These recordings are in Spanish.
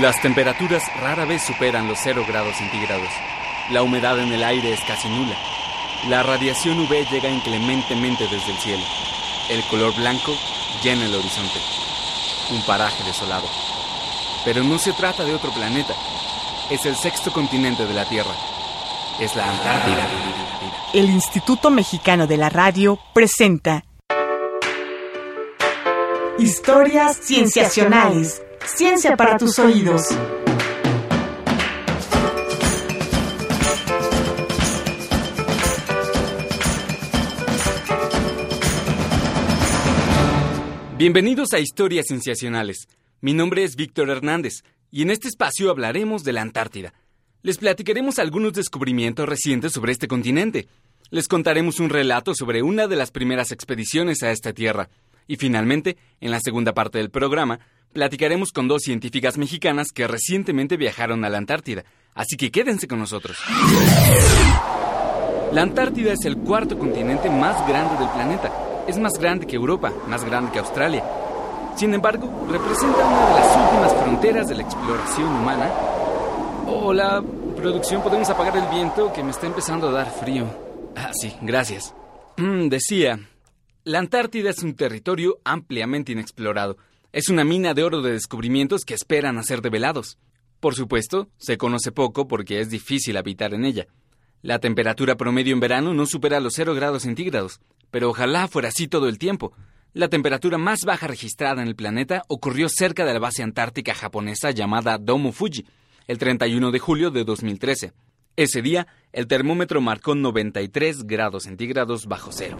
Las temperaturas rara vez superan los 0 grados centígrados. La humedad en el aire es casi nula. La radiación UV llega inclementemente desde el cielo. El color blanco llena el horizonte. Un paraje desolado. Pero no se trata de otro planeta. Es el sexto continente de la Tierra. Es la Antártida. El Instituto Mexicano de la Radio presenta Historias Cienciacionales. Ciencia para tus oídos. Bienvenidos a Historias Cienciacionales. Mi nombre es Víctor Hernández y en este espacio hablaremos de la Antártida. Les platicaremos algunos descubrimientos recientes sobre este continente. Les contaremos un relato sobre una de las primeras expediciones a esta tierra. Y finalmente, en la segunda parte del programa, platicaremos con dos científicas mexicanas que recientemente viajaron a la Antártida. Así que quédense con nosotros. La Antártida es el cuarto continente más grande del planeta. Es más grande que Europa, más grande que Australia. Sin embargo, representa una de las últimas fronteras de la exploración humana. Hola, producción, ¿podemos apagar el viento que me está empezando a dar frío? Ah, sí, gracias. Mm, decía, la Antártida es un territorio ampliamente inexplorado. Es una mina de oro de descubrimientos que esperan a ser develados. Por supuesto, se conoce poco porque es difícil habitar en ella. La temperatura promedio en verano no supera los 0 grados centígrados, pero ojalá fuera así todo el tiempo. La temperatura más baja registrada en el planeta ocurrió cerca de la base antártica japonesa llamada Domo Fuji, el 31 de julio de 2013. Ese día, el termómetro marcó 93 grados centígrados bajo cero.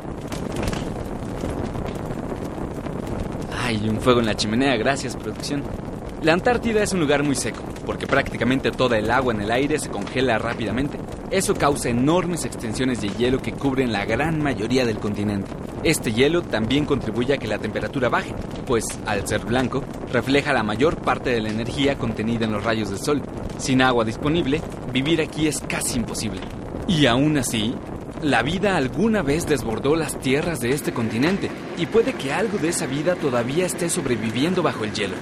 Ay, un fuego en la chimenea, gracias, producción. La Antártida es un lugar muy seco, porque prácticamente toda el agua en el aire se congela rápidamente. Eso causa enormes extensiones de hielo que cubren la gran mayoría del continente. Este hielo también contribuye a que la temperatura baje, pues, al ser blanco, refleja la mayor parte de la energía contenida en los rayos del sol. Sin agua disponible, vivir aquí es casi imposible. Y aún así, la vida alguna vez desbordó las tierras de este continente, y puede que algo de esa vida todavía esté sobreviviendo bajo el hielo.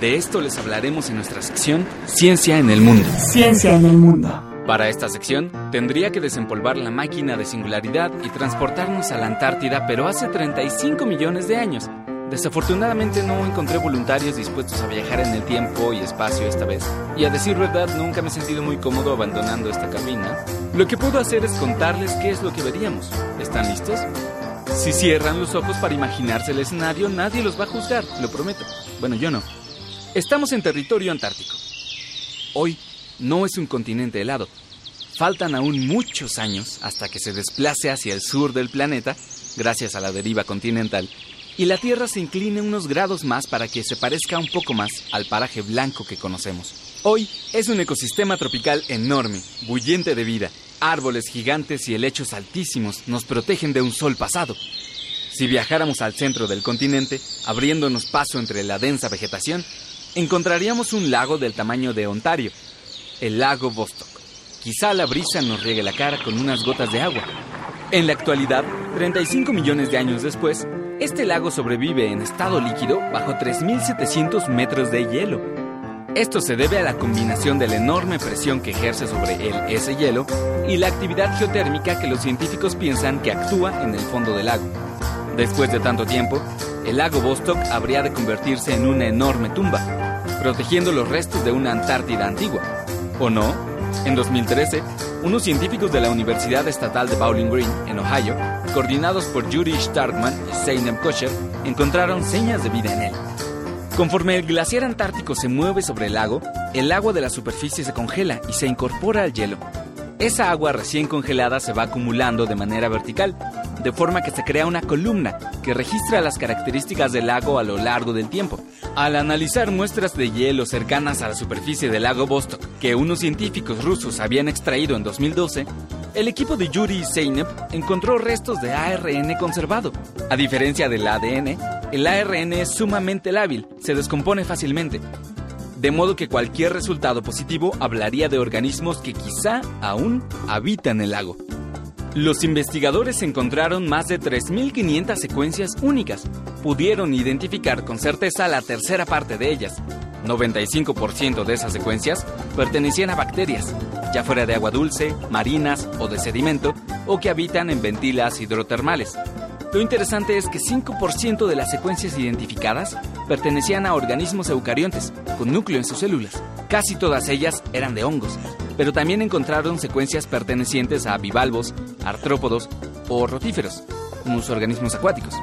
De esto les hablaremos en nuestra sección Ciencia en el Mundo. Ciencia en el Mundo. Para esta sección, tendría que desempolvar la máquina de singularidad y transportarnos a la Antártida, pero hace 35 millones de años. Desafortunadamente no encontré voluntarios dispuestos a viajar en el tiempo y espacio esta vez. Y a decir verdad, nunca me he sentido muy cómodo abandonando esta cabina. Lo que puedo hacer es contarles qué es lo que veríamos. ¿Están listos? Si cierran los ojos para imaginarse el escenario, nadie los va a juzgar, lo prometo. Bueno, yo no. Estamos en territorio antártico. Hoy no es un continente helado. Faltan aún muchos años hasta que se desplace hacia el sur del planeta, gracias a la deriva continental, y la Tierra se incline unos grados más para que se parezca un poco más al paraje blanco que conocemos. Hoy es un ecosistema tropical enorme, bullente de vida. Árboles gigantes y helechos altísimos nos protegen de un sol pasado. Si viajáramos al centro del continente, abriéndonos paso entre la densa vegetación, encontraríamos un lago del tamaño de Ontario, el lago Vostok. Quizá la brisa nos riegue la cara con unas gotas de agua. En la actualidad, 35 millones de años después, este lago sobrevive en estado líquido bajo 3.700 metros de hielo. Esto se debe a la combinación de la enorme presión que ejerce sobre él ese hielo y la actividad geotérmica que los científicos piensan que actúa en el fondo del lago. Después de tanto tiempo, el lago Vostok habría de convertirse en una enorme tumba, protegiendo los restos de una Antártida antigua. ¿O no? En 2013, unos científicos de la Universidad Estatal de Bowling Green, en Ohio, coordinados por Yuri Starkman y Zeynep Kosher, encontraron señas de vida en él. Conforme el glaciar antártico se mueve sobre el lago, el agua de la superficie se congela y se incorpora al hielo. Esa agua recién congelada se va acumulando de manera vertical, de forma que se crea una columna que registra las características del lago a lo largo del tiempo. Al analizar muestras de hielo cercanas a la superficie del lago Vostok, que unos científicos rusos habían extraído en 2012, el equipo de Yuri y Zeynep encontró restos de ARN conservado. A diferencia del ADN, el ARN es sumamente lábil, se descompone fácilmente, de modo que cualquier resultado positivo hablaría de organismos que quizá aún habitan el lago. Los investigadores encontraron más de 3.500 secuencias únicas. Pudieron identificar con certeza la tercera parte de ellas. 95% de esas secuencias pertenecían a bacterias, ya fuera de agua dulce, marinas o de sedimento, o que habitan en ventilas hidrotermales. Lo interesante es que 5% de las secuencias identificadas pertenecían a organismos eucariontes, con núcleo en sus células. Casi todas ellas eran de hongos, pero también encontraron secuencias pertenecientes a bivalvos, artrópodos o rotíferos, unos organismos acuáticos.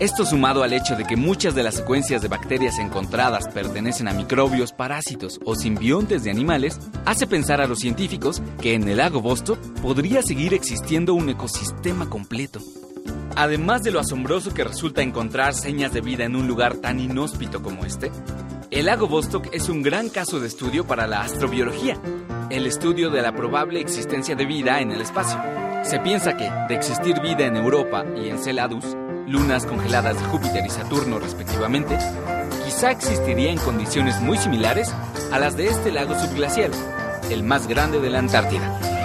Esto sumado al hecho de que muchas de las secuencias de bacterias encontradas pertenecen a microbios, parásitos o simbiontes de animales, hace pensar a los científicos que en el lago Vostok podría seguir existiendo un ecosistema completo. Además de lo asombroso que resulta encontrar señas de vida en un lugar tan inhóspito como este, el lago Vostok es un gran caso de estudio para la astrobiología, el estudio de la probable existencia de vida en el espacio. Se piensa que, de existir vida en Europa y en Celadus, lunas congeladas de Júpiter y Saturno respectivamente, quizá existiría en condiciones muy similares a las de este lago subglacial, el más grande de la Antártida.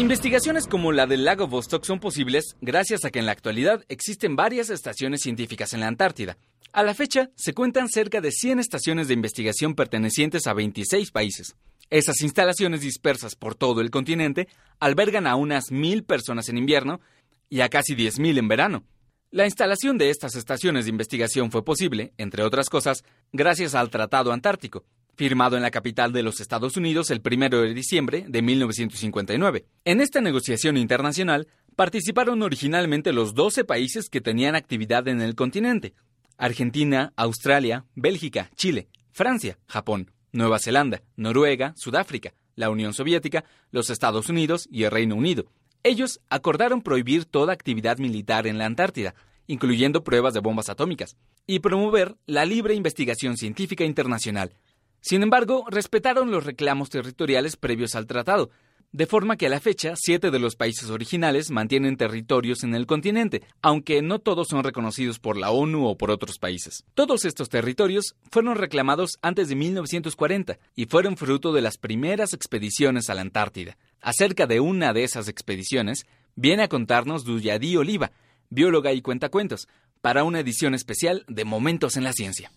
Investigaciones como la del lago Vostok son posibles gracias a que en la actualidad existen varias estaciones científicas en la Antártida. A la fecha, se cuentan cerca de 100 estaciones de investigación pertenecientes a 26 países. Esas instalaciones dispersas por todo el continente albergan a unas mil personas en invierno y a casi 10.000 en verano. La instalación de estas estaciones de investigación fue posible, entre otras cosas, gracias al Tratado Antártico, firmado en la capital de los Estados Unidos el 1 de diciembre de 1959. En esta negociación internacional participaron originalmente los 12 países que tenían actividad en el continente. Argentina, Australia, Bélgica, Chile, Francia, Japón, Nueva Zelanda, Noruega, Sudáfrica, la Unión Soviética, los Estados Unidos y el Reino Unido. Ellos acordaron prohibir toda actividad militar en la Antártida, incluyendo pruebas de bombas atómicas, y promover la libre investigación científica internacional. Sin embargo, respetaron los reclamos territoriales previos al tratado, de forma que a la fecha siete de los países originales mantienen territorios en el continente, aunque no todos son reconocidos por la ONU o por otros países. Todos estos territorios fueron reclamados antes de 1940 y fueron fruto de las primeras expediciones a la Antártida. Acerca de una de esas expediciones, viene a contarnos Duyadí Oliva, bióloga y cuentacuentos, para una edición especial de Momentos en la Ciencia.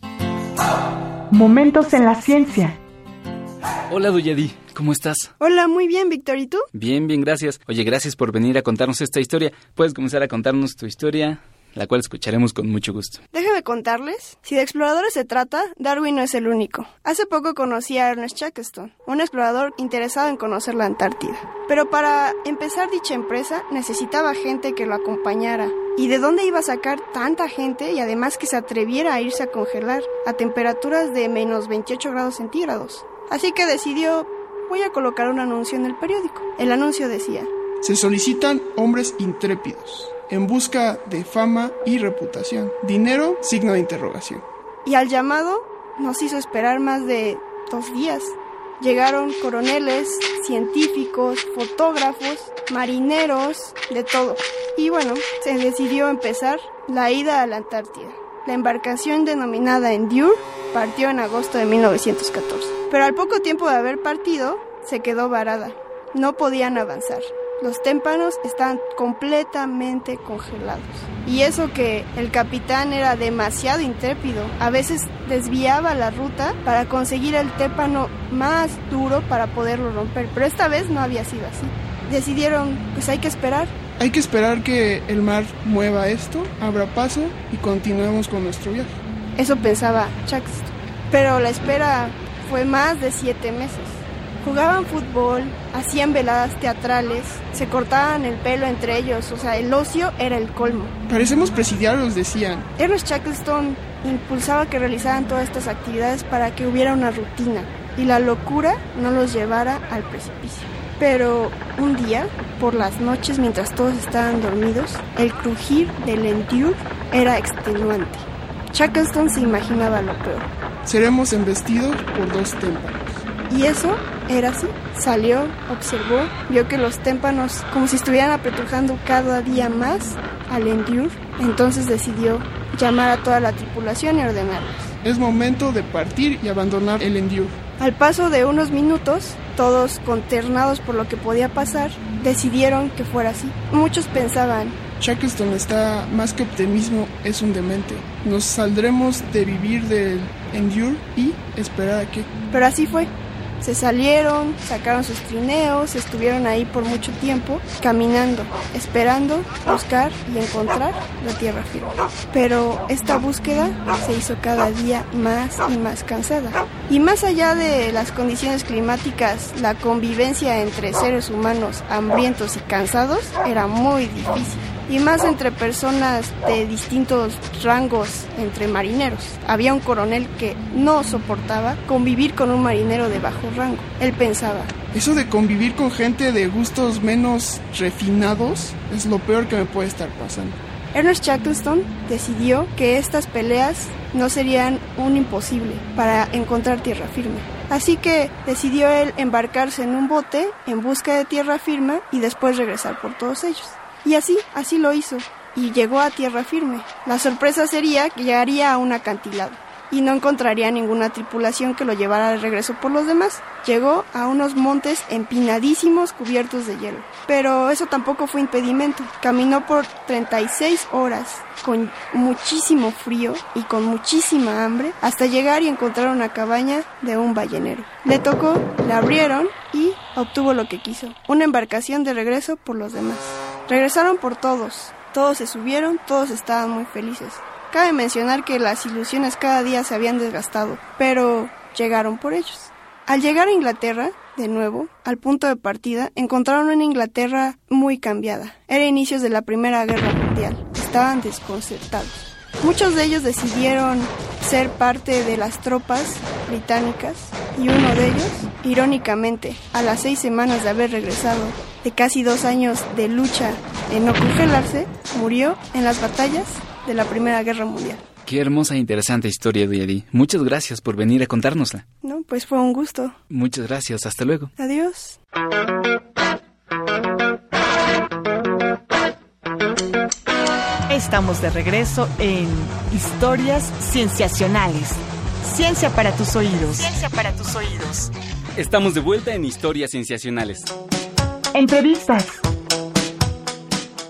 Momentos en la Ciencia. Hola Duyadí, ¿cómo estás? Hola, muy bien, Víctor, ¿y tú? Bien, bien, gracias. Oye, gracias por venir a contarnos esta historia. ¿Puedes comenzar a contarnos tu historia? La cual escucharemos con mucho gusto. Déjame contarles. Si de exploradores se trata, Darwin no es el único. Hace poco conocí a Ernest Shackleton, un explorador interesado en conocer la Antártida. Pero para empezar dicha empresa necesitaba gente que lo acompañara. ¿Y de dónde iba a sacar tanta gente y además que se atreviera a irse a congelar a temperaturas de menos 28 grados centígrados? Así que decidió, voy a colocar un anuncio en el periódico. El anuncio decía, se solicitan hombres intrépidos en busca de fama y reputación. Dinero, signo de interrogación. Y al llamado nos hizo esperar más de dos días. Llegaron coroneles, científicos, fotógrafos, marineros, de todo. Y bueno, se decidió empezar la ida a la Antártida. La embarcación denominada Endure partió en agosto de 1914. Pero al poco tiempo de haber partido, se quedó varada. No podían avanzar. Los témpanos están completamente congelados. Y eso que el capitán era demasiado intrépido. A veces desviaba la ruta para conseguir el témpano más duro para poderlo romper. Pero esta vez no había sido así. Decidieron, pues hay que esperar. Hay que esperar que el mar mueva esto, abra paso y continuemos con nuestro viaje. Eso pensaba Shaxton. Pero la espera fue más de siete meses. Jugaban fútbol, hacían veladas teatrales, se cortaban el pelo entre ellos, o sea, el ocio era el colmo. Parecemos presidiarios, decían. Ernest Shackleton impulsaba que realizaran todas estas actividades para que hubiera una rutina y la locura no los llevara al precipicio. Pero un día, por las noches mientras todos estaban dormidos, el crujir del Endure era extenuante. Shackleton se imaginaba lo peor. Seremos embestidos por dos témpanos. Y eso era así. Salió, observó, vio que los témpanos como si estuvieran apretujando cada día más al Endure. Entonces decidió llamar a toda la tripulación y ordenarles. Es momento de partir y abandonar el Endure. Al paso de unos minutos, todos consternados por lo que podía pasar, decidieron que fuera así. Muchos pensaban, Shackleton está más que optimismo, es un demente. Nos saldremos de vivir del Endure y esperar a que... Pero así fue. Se salieron, sacaron sus trineos, estuvieron ahí por mucho tiempo, caminando, esperando, buscar y encontrar la tierra firme. Pero esta búsqueda se hizo cada día más y más cansada. Y más allá de las condiciones climáticas, la convivencia entre seres humanos hambrientos y cansados era muy difícil y más entre personas de distintos rangos entre marineros. Había un coronel que no soportaba convivir con un marinero de bajo rango. Él pensaba, Eso de convivir con gente de gustos menos refinados es lo peor que me puede estar pasando. Ernest Shackleton decidió que estas peleas no serían un imposible para encontrar tierra firme. Así que decidió él embarcarse en un bote en busca de tierra firme y después regresar por todos ellos. Y así, así lo hizo, y llegó a tierra firme. La sorpresa sería que llegaría a un acantilado y no encontraría ninguna tripulación que lo llevara de regreso por los demás. Llegó a unos montes empinadísimos cubiertos de hielo. Pero eso tampoco fue impedimento. Caminó por 36 horas con muchísimo frío y con muchísima hambre hasta llegar y encontrar una cabaña de un ballenero. Le tocó, la abrieron y obtuvo lo que quiso, una embarcación de regreso por los demás. Regresaron por todos, todos se subieron, todos estaban muy felices. Cabe mencionar que las ilusiones cada día se habían desgastado, pero llegaron por ellos. Al llegar a Inglaterra, de nuevo, al punto de partida, encontraron una Inglaterra muy cambiada. Era inicios de la Primera Guerra Mundial. Estaban desconcertados. Muchos de ellos decidieron ser parte de las tropas británicas y uno de ellos, irónicamente, a las seis semanas de haber regresado de casi dos años de lucha en no congelarse, murió en las batallas de la Primera Guerra Mundial. Qué hermosa e interesante historia, Diedi. Muchas gracias por venir a contárnosla. No, pues fue un gusto. Muchas gracias. Hasta luego. Adiós. Estamos de regreso en Historias Cienciacionales. Ciencia para tus oídos. Ciencia para tus oídos. Estamos de vuelta en Historias Cienciacionales. Entrevistas.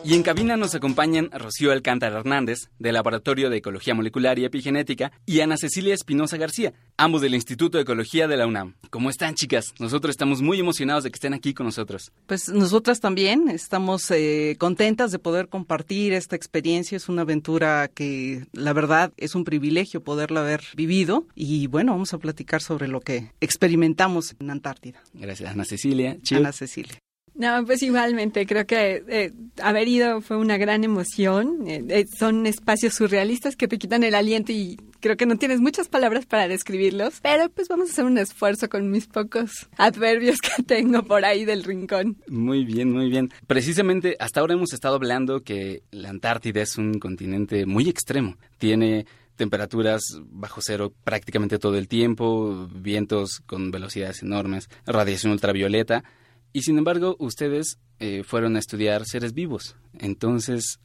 Y en cabina nos acompañan Rocío Alcántara Hernández, del Laboratorio de Ecología Molecular y Epigenética, y Ana Cecilia Espinosa García, ambos del Instituto de Ecología de la UNAM. ¿Cómo están, chicas? Nosotros estamos muy emocionados de que estén aquí con nosotros. Pues nosotras también estamos eh, contentas de poder compartir esta experiencia. Es una aventura que, la verdad, es un privilegio poderla haber vivido. Y bueno, vamos a platicar sobre lo que experimentamos en Antártida. Gracias, Ana Cecilia. Ana Cecilia. No, pues igualmente, creo que eh, haber ido fue una gran emoción. Eh, eh, son espacios surrealistas que te quitan el aliento y creo que no tienes muchas palabras para describirlos, pero pues vamos a hacer un esfuerzo con mis pocos adverbios que tengo por ahí del rincón. Muy bien, muy bien. Precisamente hasta ahora hemos estado hablando que la Antártida es un continente muy extremo. Tiene temperaturas bajo cero prácticamente todo el tiempo, vientos con velocidades enormes, radiación ultravioleta. Y sin embargo, ustedes eh, fueron a estudiar seres vivos. Entonces,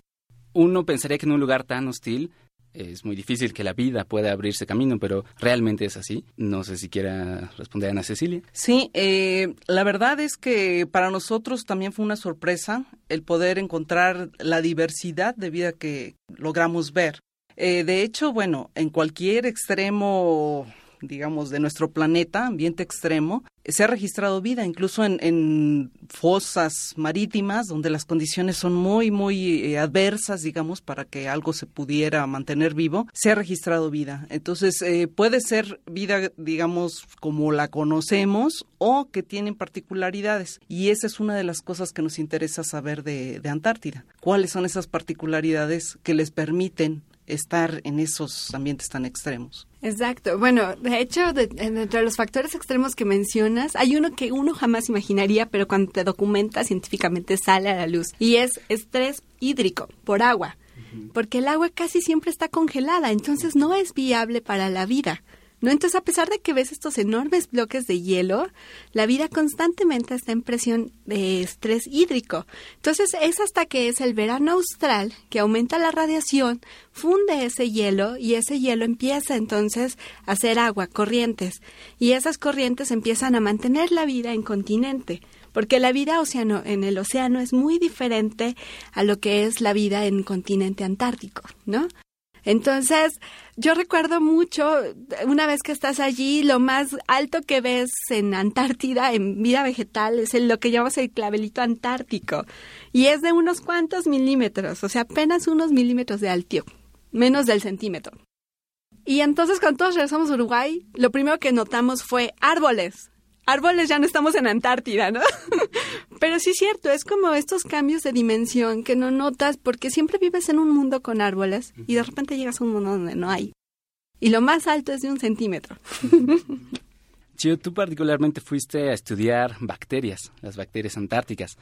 uno pensaría que en un lugar tan hostil es muy difícil que la vida pueda abrirse camino, pero realmente es así. No sé si quiera responder Ana Cecilia. Sí, eh, la verdad es que para nosotros también fue una sorpresa el poder encontrar la diversidad de vida que logramos ver. Eh, de hecho, bueno, en cualquier extremo digamos, de nuestro planeta, ambiente extremo, se ha registrado vida, incluso en, fosas marítimas, donde las condiciones son muy, muy eh, adversas, digamos, para que algo se pudiera mantener vivo, se ha registrado vida. Entonces, eh, puede ser vida, digamos, como la conocemos o que tienen particularidades. Y esa es una de las cosas que nos interesa saber de, de Antártida. ¿Cuáles son esas particularidades que les permiten estar en esos ambientes tan extremos. Exacto. Bueno, de hecho, de, entre los factores extremos que mencionas, hay uno que uno jamás imaginaría, pero cuando te documenta científicamente sale a la luz, y es estrés hídrico por agua, porque el agua casi siempre está congelada, entonces no es viable para la vida. ¿No? Entonces, a pesar de que ves estos enormes bloques de hielo, la vida constantemente está en presión de estrés hídrico. Entonces, es hasta que es el verano austral que aumenta la radiación, funde ese hielo y ese hielo empieza entonces a hacer agua, corrientes. Y esas corrientes empiezan a mantener la vida en continente porque la vida océano, en el océano es muy diferente a lo que es la vida en continente antártico, ¿no? Entonces, yo recuerdo mucho, una vez que estás allí, lo más alto que ves en Antártida, en vida vegetal, es lo que llamamos el clavelito antártico. Y es de unos cuantos milímetros, o sea, apenas unos milímetros de altio, menos del centímetro. Y entonces cuando todos regresamos a Uruguay, lo primero que notamos fue árboles. Árboles ya no estamos en Antártida, ¿no? Pero sí es cierto, es como estos cambios de dimensión que no notas porque siempre vives en un mundo con árboles y de repente llegas a un mundo donde no hay. Y lo más alto es de un centímetro. Chio, tú particularmente fuiste a estudiar bacterias, las bacterias antárticas.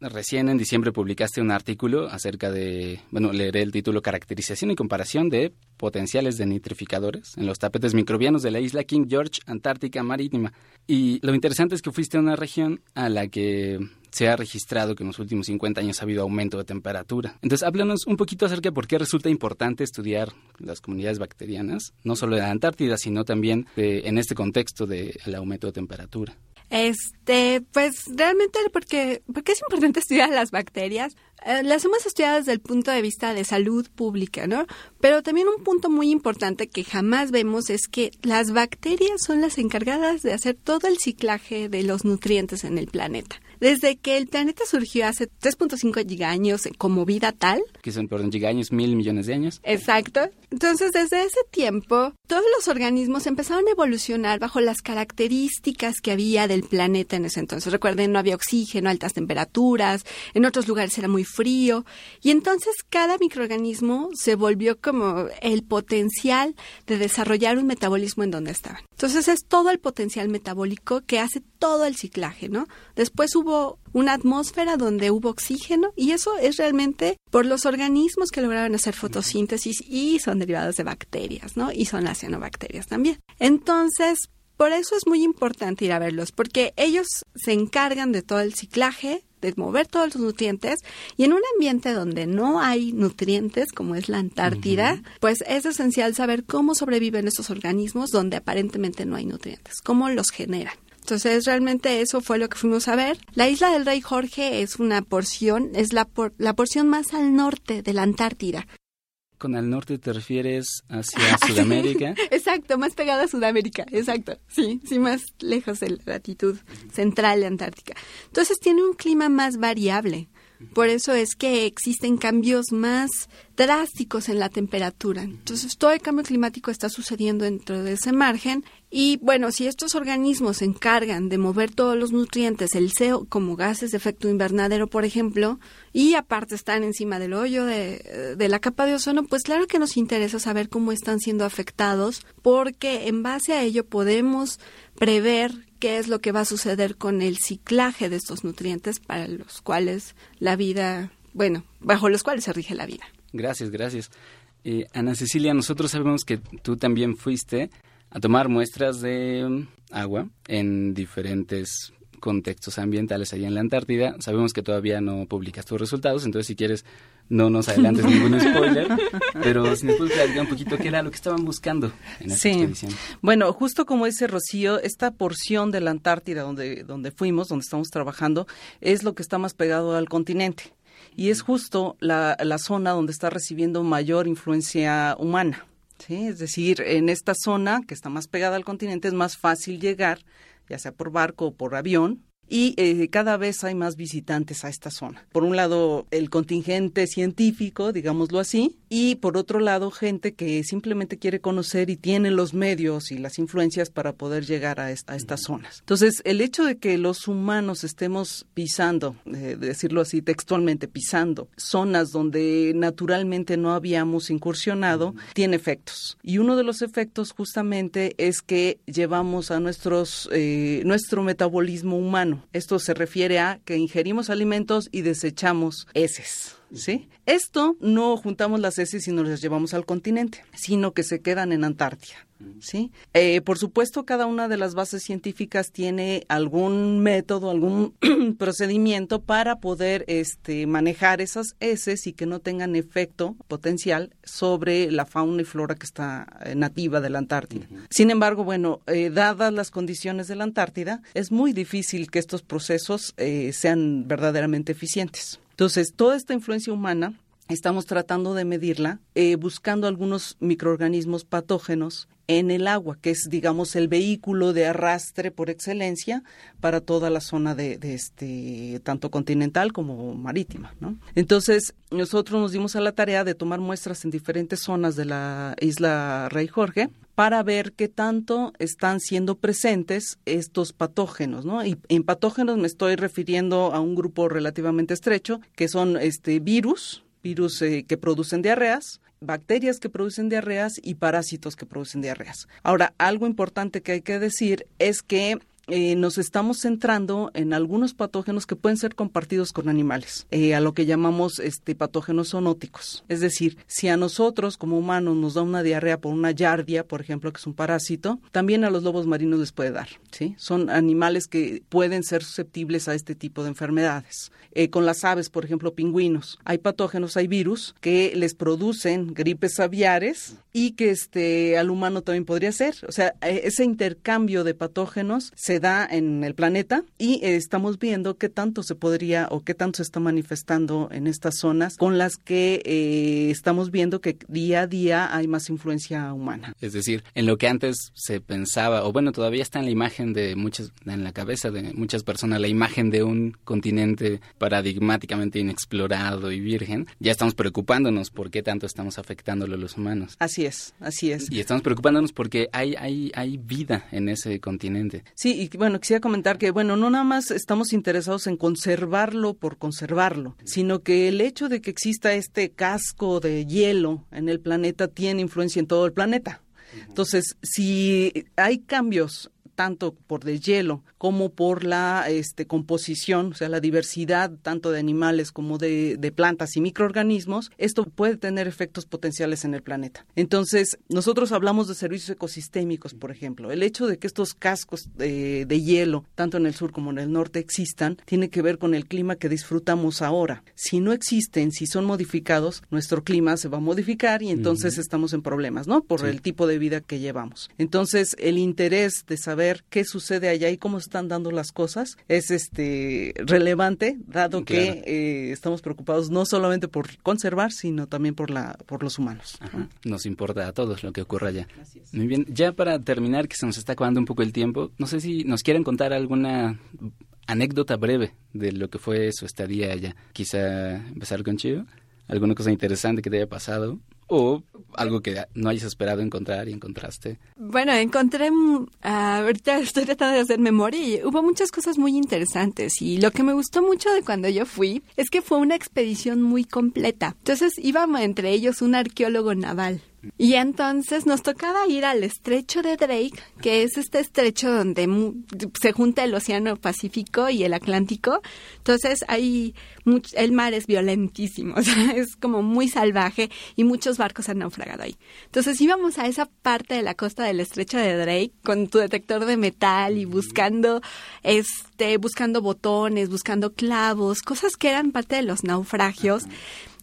Recién en diciembre publicaste un artículo acerca de, bueno, leeré el título Caracterización y comparación de potenciales de nitrificadores en los tapetes microbianos de la isla King George, Antártica Marítima. Y lo interesante es que fuiste a una región a la que se ha registrado que en los últimos 50 años ha habido aumento de temperatura. Entonces, háblanos un poquito acerca de por qué resulta importante estudiar las comunidades bacterianas, no solo de la Antártida, sino también en este contexto del aumento de temperatura. Este, pues realmente porque, porque es importante estudiar las bacterias. Eh, las hemos estudiado desde el punto de vista de salud pública, ¿no? Pero también un punto muy importante que jamás vemos es que las bacterias son las encargadas de hacer todo el ciclaje de los nutrientes en el planeta. Desde que el planeta surgió hace 3.5 gigaños como vida tal. Que son, perdón, gigaños, mil millones de años. Exacto. Entonces, desde ese tiempo, todos los organismos empezaron a evolucionar bajo las características que había del planeta en ese entonces. Recuerden, no había oxígeno, altas temperaturas, en otros lugares era muy frío. Y entonces cada microorganismo se volvió como el potencial de desarrollar un metabolismo en donde estaban. Entonces es todo el potencial metabólico que hace todo el ciclaje, ¿no? Después hubo una atmósfera donde hubo oxígeno y eso es realmente por los organismos que lograron hacer fotosíntesis y son derivados de bacterias, ¿no? Y son las cianobacterias también. Entonces, por eso es muy importante ir a verlos, porque ellos se encargan de todo el ciclaje, de mover todos los nutrientes y en un ambiente donde no hay nutrientes como es la Antártida, pues es esencial saber cómo sobreviven estos organismos donde aparentemente no hay nutrientes, cómo los generan. Entonces, realmente eso fue lo que fuimos a ver. La isla del Rey Jorge es una porción, es la, la porción más al norte de la Antártida. ¿Con al norte te refieres hacia Sudamérica? exacto, más pegada a Sudamérica, exacto. Sí, sí, más lejos de la latitud central de Antártica. Entonces tiene un clima más variable. Por eso es que existen cambios más drásticos en la temperatura. Entonces, todo el cambio climático está sucediendo dentro de ese margen. Y bueno, si estos organismos se encargan de mover todos los nutrientes, el CO, como gases de efecto invernadero, por ejemplo, y aparte están encima del hoyo de, de la capa de ozono, pues claro que nos interesa saber cómo están siendo afectados, porque en base a ello podemos prever qué es lo que va a suceder con el ciclaje de estos nutrientes para los cuales la vida, bueno, bajo los cuales se rige la vida. Gracias, gracias. Eh, Ana Cecilia, nosotros sabemos que tú también fuiste a tomar muestras de um, agua en diferentes contextos ambientales allá en la Antártida. Sabemos que todavía no publicas tus resultados, entonces si quieres no nos adelantes ningún spoiler, pero si nos puedes platicar un poquito qué era lo que estaban buscando en esta sí. Bueno, justo como dice Rocío, esta porción de la Antártida donde, donde fuimos, donde estamos trabajando, es lo que está más pegado al continente y es justo la, la zona donde está recibiendo mayor influencia humana. ¿sí? Es decir, en esta zona que está más pegada al continente es más fácil llegar, ya sea por barco o por avión, y eh, cada vez hay más visitantes a esta zona. Por un lado, el contingente científico, digámoslo así, y por otro lado, gente que simplemente quiere conocer y tiene los medios y las influencias para poder llegar a, estas zonas. Entonces, el hecho de que los humanos estemos pisando, eh, decirlo así textualmente, pisando zonas donde naturalmente no habíamos incursionado, tiene efectos. Y uno de los efectos justamente es que llevamos a nuestros, eh, nuestro metabolismo humano esto se refiere a que ingerimos alimentos y desechamos heces. ¿sí? Esto no juntamos las heces y nos las llevamos al continente, sino que se quedan en Antártida. ¿Sí? Eh, por supuesto, cada una de las bases científicas tiene algún método, algún procedimiento para poder este, manejar esas heces y que no tengan efecto potencial sobre la fauna y flora que está eh, nativa de la Antártida. Sin embargo, bueno, eh, dadas las condiciones de la Antártida, es muy difícil que estos procesos sean verdaderamente eficientes. Entonces, toda esta influencia humana estamos tratando de medirla eh, buscando algunos microorganismos patógenos en el agua, que es, digamos, el vehículo de arrastre por excelencia para toda la zona de, este, tanto continental como marítima, ¿no? Entonces, nosotros nos dimos a la tarea de tomar muestras en diferentes zonas de la isla Rey Jorge para ver qué tanto están siendo presentes estos patógenos, ¿no? Y en patógenos me estoy refiriendo a un grupo relativamente estrecho, que son este virus, virus eh, que producen diarreas, bacterias que producen diarreas y parásitos que producen diarreas. Ahora, algo importante que hay que decir es que eh, nos estamos centrando en algunos patógenos que pueden ser compartidos con animales, eh, a lo que llamamos este, patógenos zoonóticos. Es decir, si a nosotros como humanos nos da una diarrea por una yardia, por ejemplo, que es un parásito, también a los lobos marinos les puede dar. ¿sí? Son animales que pueden ser susceptibles a este tipo de enfermedades. Eh, con las aves, por ejemplo, pingüinos, hay patógenos, hay virus que les producen gripes aviares y que este, al humano también podría ser. O sea, ese intercambio de patógenos se da en el planeta y eh, estamos viendo qué tanto se podría o qué tanto se está manifestando en estas zonas con las que eh, estamos viendo que día a día hay más influencia humana. Es decir, en lo que antes se pensaba, o bueno, todavía está en la imagen de muchas, en la cabeza de muchas personas, la imagen de un continente paradigmáticamente inexplorado y virgen, ya estamos preocupándonos por qué tanto estamos afectándolo a los humanos. Así es, así es. Y estamos preocupándonos porque hay, hay, hay vida en ese continente. Sí, y bueno, quisiera comentar que, bueno, no nada más estamos interesados en conservarlo por conservarlo, sino que el hecho de que exista este casco de hielo en el planeta tiene influencia en todo el planeta. Entonces, si hay cambios tanto por deshielo como por la este, composición, o sea, la diversidad tanto de animales como de, plantas y microorganismos, esto puede tener efectos potenciales en el planeta. Entonces, nosotros hablamos de servicios ecosistémicos, por ejemplo. El hecho de que estos cascos de, de hielo, tanto en el sur como en el norte, existan, tiene que ver con el clima que disfrutamos ahora. Si no existen, si son modificados, nuestro clima se va a modificar y entonces estamos en problemas, ¿no? Por el tipo de vida que llevamos. Entonces, el interés de saber qué sucede allá y cómo están dando las cosas es este relevante, dado que eh, estamos preocupados no solamente por conservar, sino también por la por los humanos. Nos importa a todos lo que ocurra allá. Muy bien, ya para terminar, que se nos está acabando un poco el tiempo, no sé si nos quieren contar alguna anécdota breve de lo que fue su estadía allá. Quizá empezar con Chivo. ¿Alguna cosa interesante que te haya pasado? O algo que no hayas esperado encontrar y encontraste? Bueno, encontré, uh, ahorita estoy tratando de hacer memoria y hubo muchas cosas muy interesantes y lo que me gustó mucho de cuando yo fui es que fue una expedición muy completa. Entonces íbamos entre ellos un arqueólogo naval y entonces nos tocaba ir al estrecho de Drake, que es este estrecho donde se junta el Océano Pacífico y el Atlántico. Entonces ahí el mar es violentísimo, o sea, es como muy salvaje y muchos barcos han naufragado ahí. Entonces íbamos a esa parte de la costa del estrecho de Drake con tu detector de metal y buscando este buscando botones, buscando clavos, cosas que eran parte de los naufragios.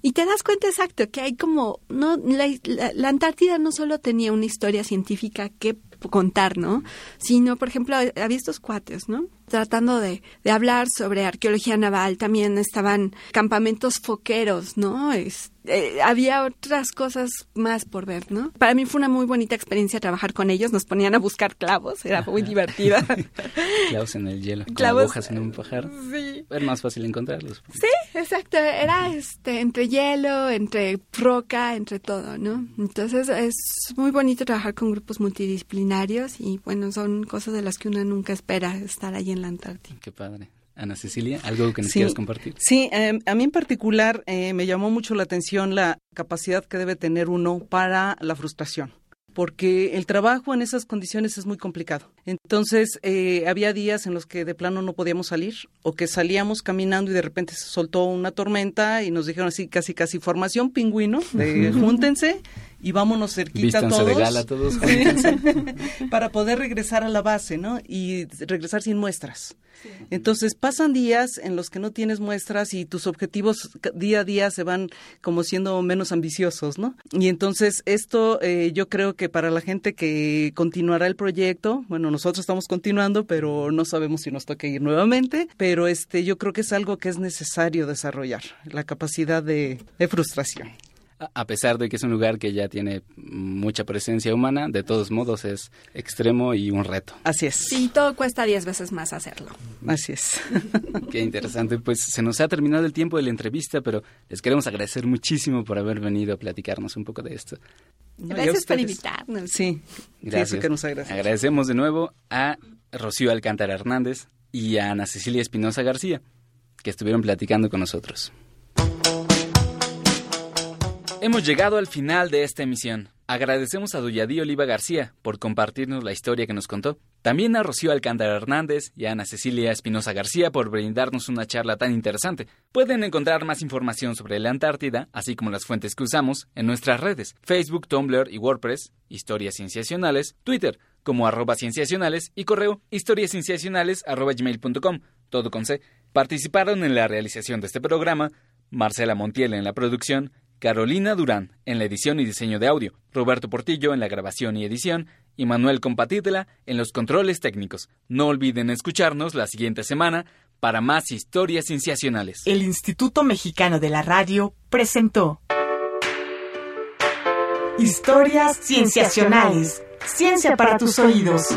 Y te das cuenta exacto que hay como, no, la, Antártida no solo tenía una historia científica que contar, ¿no? Sino, por ejemplo, había estos cuates, ¿no? Tratando de, de hablar sobre arqueología naval, también estaban campamentos foqueros, ¿no? Es, eh, había otras cosas más por ver, ¿no? Para mí fue una muy bonita experiencia trabajar con ellos, nos ponían a buscar clavos, era muy divertida. clavos en el hielo, clavos, en un pajar. Sí. Era más fácil encontrarlos. Sí, exacto, era este entre hielo, entre roca, entre todo, ¿no? Entonces es muy bonito trabajar con grupos multidisciplinarios y bueno, son cosas de las que uno nunca espera estar allí en la Antártida. Qué padre. Ana Cecilia, ¿algo que nos quieras compartir? Sí, em, a mí en particular eh, me llamó mucho la atención la capacidad que debe tener uno para la frustración porque el trabajo en esas condiciones es muy complicado. Entonces, eh, había días en los que de plano no podíamos salir o que salíamos caminando y de repente se soltó una tormenta y nos dijeron así casi casi formación pingüino, de júntense y vámonos cerquita Vístanse todos. de gala todos. para poder regresar a la base, ¿no? Y regresar sin muestras. Entonces pasan días en los que no tienes muestras y tus objetivos día a día se van como siendo menos ambiciosos, ¿no? Y entonces esto eh, yo creo que para la gente que continuará el proyecto, bueno, nosotros estamos continuando, pero no sabemos si nos toca ir nuevamente, pero este yo creo que es algo que es necesario desarrollar, la capacidad de, de frustración. A- pesar de que es un lugar que ya tiene mucha presencia humana, de todos modos es extremo y un reto. Así es. Sí, todo cuesta 10 veces más hacerlo. Así es. Qué interesante. Pues se nos ha terminado el tiempo de la entrevista, pero les queremos agradecer muchísimo por haber venido a platicarnos un poco de esto. Y Gracias por invitarnos. Sí, Gracias. Eso que nos agradece. Agradecemos de nuevo a Rocío Alcántara Hernández y a Ana Cecilia Espinosa García, que estuvieron platicando con nosotros. Hemos llegado al final de esta emisión. Agradecemos a Duyadí Oliva García por compartirnos la historia que nos contó. También a Rocío Alcántara Hernández y a Ana Cecilia Espinosa García por brindarnos una charla tan interesante. Pueden encontrar más información sobre la Antártida, así como las fuentes que usamos, en nuestras redes, Facebook, Tumblr y WordPress, Historias Cienciacionales, Twitter, como arroba cienciacionales y correo historiascienciacionales todo con C. Participaron en la realización de este programa Marcela Montiel en la producción, Carolina Durán en la edición y diseño de audio, Roberto Portillo en la grabación y edición y Manuel Compatítela en los controles técnicos. No olviden escucharnos la siguiente semana para más historias cienciacionales. El Instituto Mexicano de la Radio presentó Historias Cienciacionales. Ciencia para tus oídos.